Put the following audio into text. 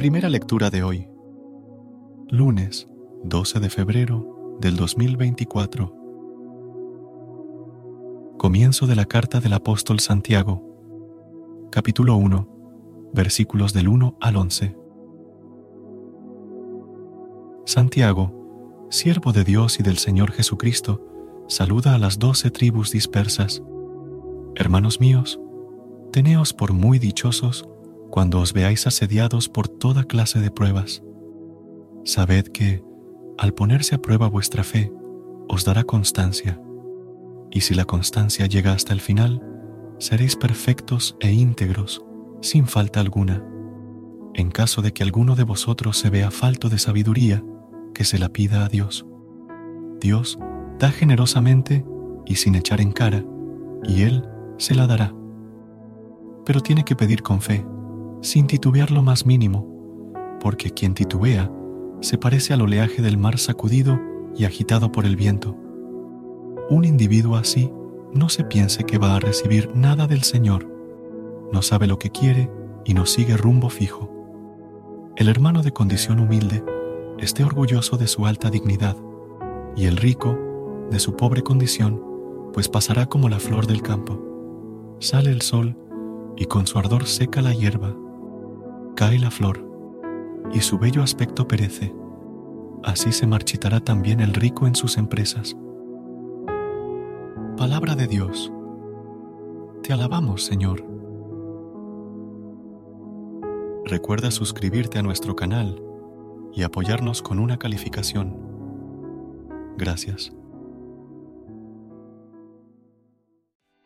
Primera lectura de hoy. Lunes 12 de febrero del 2024. Comienzo de la carta del apóstol Santiago. Capítulo 1. Versículos del 1 al 11. Santiago, siervo de Dios y del Señor Jesucristo, saluda a las doce tribus dispersas. Hermanos míos, teneos por muy dichosos cuando os veáis asediados por toda clase de pruebas. Sabed que, al ponerse a prueba vuestra fe, os dará constancia, y si la constancia llega hasta el final, seréis perfectos e íntegros, sin falta alguna. En caso de que alguno de vosotros se vea falto de sabiduría, que se la pida a Dios. Dios da generosamente y sin echar en cara, y Él se la dará. Pero tiene que pedir con fe, sin titubear lo más mínimo, porque quien titubea se parece al oleaje del mar sacudido y agitado por el viento. Un individuo así no se piense que va a recibir nada del Señor, no sabe lo que quiere y no sigue rumbo fijo. El hermano de condición humilde esté orgulloso de su alta dignidad, y el rico de su pobre condición, pues pasará como la flor del campo. Sale el sol y con su ardor seca la hierba cae la flor y su bello aspecto perece, así se marchitará también el rico en sus empresas. Palabra de Dios. Te alabamos, Señor. Recuerda suscribirte a nuestro canal y apoyarnos con una calificación. Gracias.